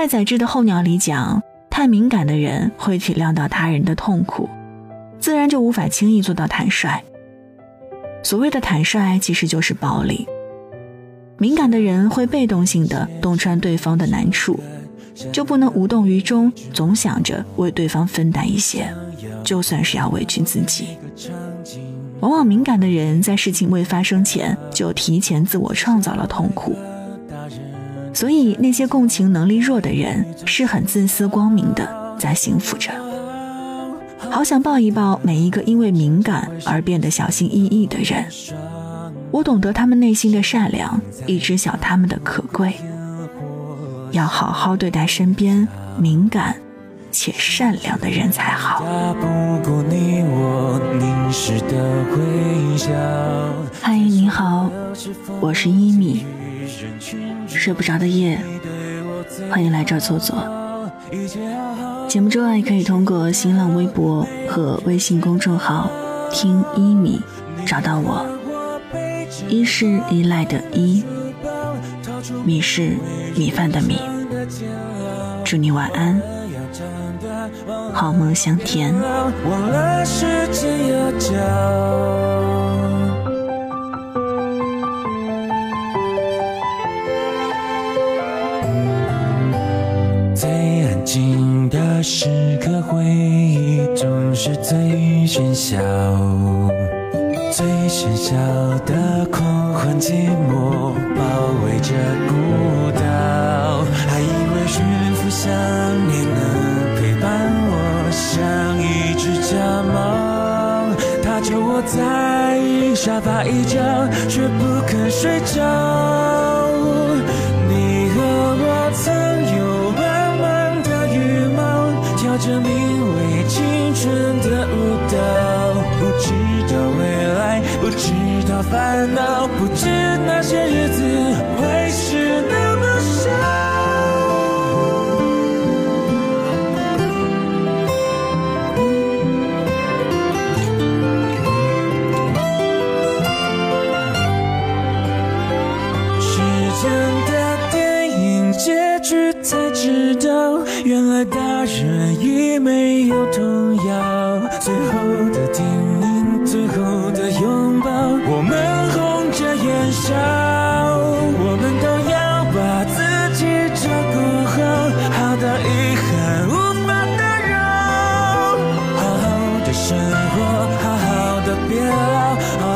太宰治的《候鸟》里讲，太敏感的人会体谅到他人的痛苦，自然就无法轻易做到坦率。所谓的坦率，其实就是暴力。敏感的人会被动性的洞穿对方的难处，就不能无动于衷，总想着为对方分担一些，就算是要委屈自己。往往敏感的人在事情未发生前就提前自我创造了痛苦，所以那些共情能力弱的人是很自私光明的在幸福着。好想抱一抱每一个因为敏感而变得小心翼翼的人。我懂得他们内心的善良，亦知晓他们的可贵。要好好对待身边敏感且善良的人才好。嗨，你好，我是一米。睡不着的夜，欢迎来这儿坐坐。节目之外，可以通过新浪微博和微信公众号“听一米”找到我。一是依赖的依，米是米饭的米。祝你晚安，好梦香甜。安静的时刻，回忆总是最喧嚣。最喧嚣的狂欢，寂寞包围着孤岛，还以为驯服想念能陪伴我，像一只家猫，它就窝在沙发一角，却不肯睡着。名为青春的舞蹈，不知道未来。不知道烦恼，不知那些日子会是那么少。时间的电影结局才知道，原来大人已没有童谣最后的叮咛最后的拥抱我们红着眼笑我们都要把自己照顾好好到遗憾无法打扰好好的生活好好的变老。